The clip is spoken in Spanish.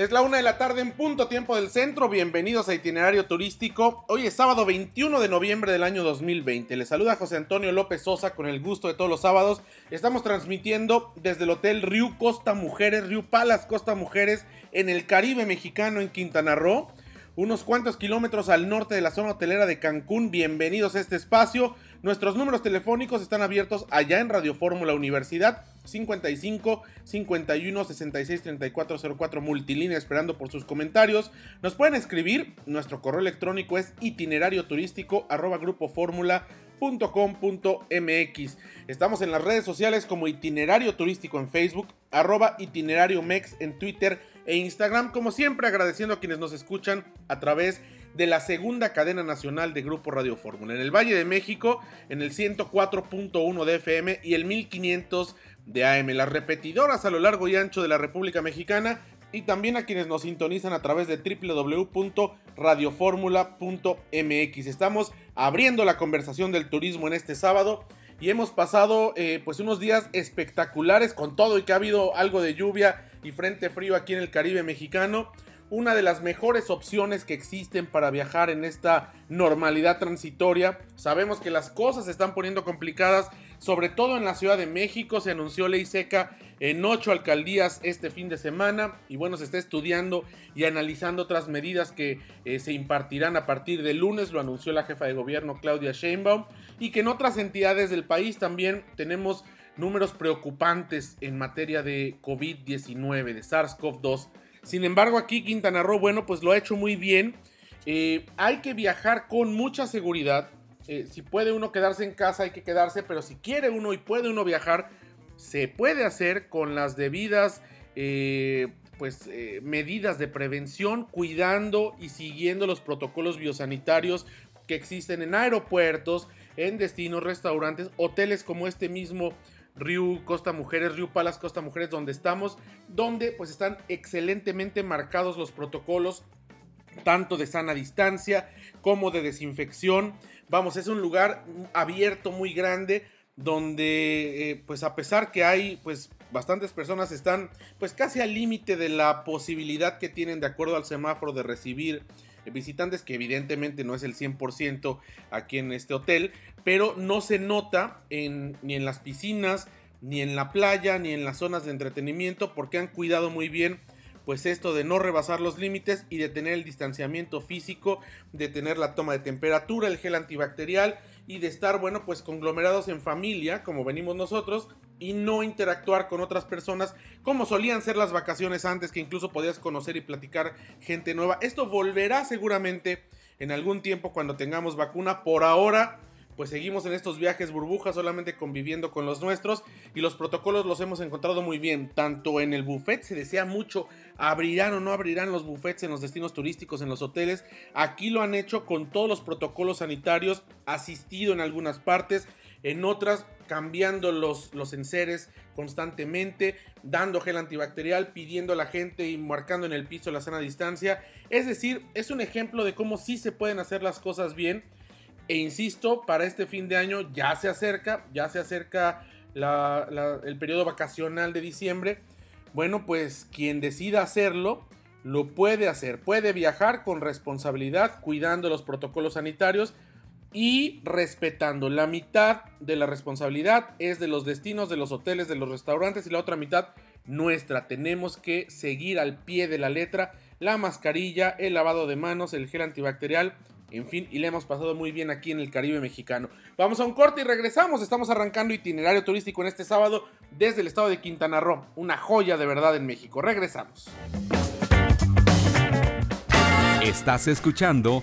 Es la una de la tarde en punto tiempo del centro. Bienvenidos a Itinerario Turístico. Hoy es sábado 21 de noviembre del año 2020. Les saluda José Antonio López Sosa con el gusto de todos los sábados. Estamos transmitiendo desde el Hotel Riu Costa Mujeres, Riu Palas Costa Mujeres, en el Caribe mexicano en Quintana Roo. Unos cuantos kilómetros al norte de la zona hotelera de Cancún. Bienvenidos a este espacio. Nuestros números telefónicos están abiertos allá en Radio Fórmula Universidad 55 51 66 34 04 multilínea esperando por sus comentarios. Nos pueden escribir, nuestro correo electrónico es itinerario turístico arroba grupo .com.mx. Estamos en las redes sociales como Itinerario Turístico en Facebook, arroba Itinerario Mex en Twitter e Instagram. Como siempre, agradeciendo a quienes nos escuchan a través de la segunda cadena nacional de Grupo Radio Fórmula. En el Valle de México, en el 104.1 de FM y el 1500 de AM. Las repetidoras a lo largo y ancho de la República Mexicana y también a quienes nos sintonizan a través de www.radioformula.mx. Estamos abriendo la conversación del turismo en este sábado y hemos pasado eh, pues unos días espectaculares con todo y que ha habido algo de lluvia y frente frío aquí en el Caribe mexicano una de las mejores opciones que existen para viajar en esta normalidad transitoria. Sabemos que las cosas se están poniendo complicadas, sobre todo en la Ciudad de México. Se anunció ley seca en ocho alcaldías este fin de semana y bueno, se está estudiando y analizando otras medidas que eh, se impartirán a partir de lunes, lo anunció la jefa de gobierno Claudia Sheinbaum y que en otras entidades del país también tenemos números preocupantes en materia de COVID-19, de SARS-CoV-2. Sin embargo, aquí Quintana Roo, bueno, pues lo ha hecho muy bien. Eh, hay que viajar con mucha seguridad. Eh, si puede uno quedarse en casa, hay que quedarse, pero si quiere uno y puede uno viajar, se puede hacer con las debidas eh, pues, medidas de prevención, cuidando y siguiendo los protocolos biosanitarios que existen en aeropuertos, en destinos, restaurantes, hoteles como este mismo Riu Costa Mujeres, Riu Palas Costa Mujeres, donde estamos, donde pues están excelentemente marcados los protocolos, tanto de sana distancia como de desinfección. Vamos, es un lugar abierto muy grande donde eh, pues a pesar que hay pues bastantes personas están pues casi al límite de la posibilidad que tienen de acuerdo al semáforo de recibir visitantes, que evidentemente no es el 100% aquí en este hotel, pero no se nota ni en las piscinas, ni en la playa, ni en las zonas de entretenimiento, porque han cuidado muy bien pues esto de no rebasar los límites y de tener el distanciamiento físico, de tener la toma de temperatura, el gel antibacterial y de estar, bueno, pues conglomerados en familia, como venimos nosotros, y no interactuar con otras personas como solían ser las vacaciones antes, que incluso podías conocer y platicar gente nueva. Esto volverá seguramente en algún tiempo cuando tengamos vacuna. Por ahora, pues seguimos en estos viajes burbujas solamente conviviendo con los nuestros y los protocolos los hemos encontrado muy bien, tanto en el buffet, se desea mucho, abrirán o no abrirán los buffets en los destinos turísticos, en los hoteles, aquí lo han hecho con todos los protocolos sanitarios, asistido en algunas partes, en otras cambiando los, enseres constantemente, dando gel antibacterial, pidiendo a la gente y marcando en el piso la sana distancia. Es decir, es un ejemplo de cómo sí se pueden hacer las cosas bien. E insisto, para este fin de año ya se acerca, ya se acerca el periodo vacacional de diciembre. Bueno, pues quien decida hacerlo, lo puede hacer. Puede viajar con responsabilidad, cuidando los protocolos sanitarios y respetando. La mitad de la responsabilidad es de los destinos, de los hoteles, de los restaurantes y la otra mitad nuestra. Tenemos que seguir al pie de la letra la mascarilla, el lavado de manos, el gel antibacterial. En fin, y le hemos pasado muy bien aquí en el Caribe mexicano. Vamos a un corte y regresamos. Estamos arrancando itinerario turístico en este sábado desde el estado de Quintana Roo. Una joya de verdad en México. Regresamos. Estás escuchando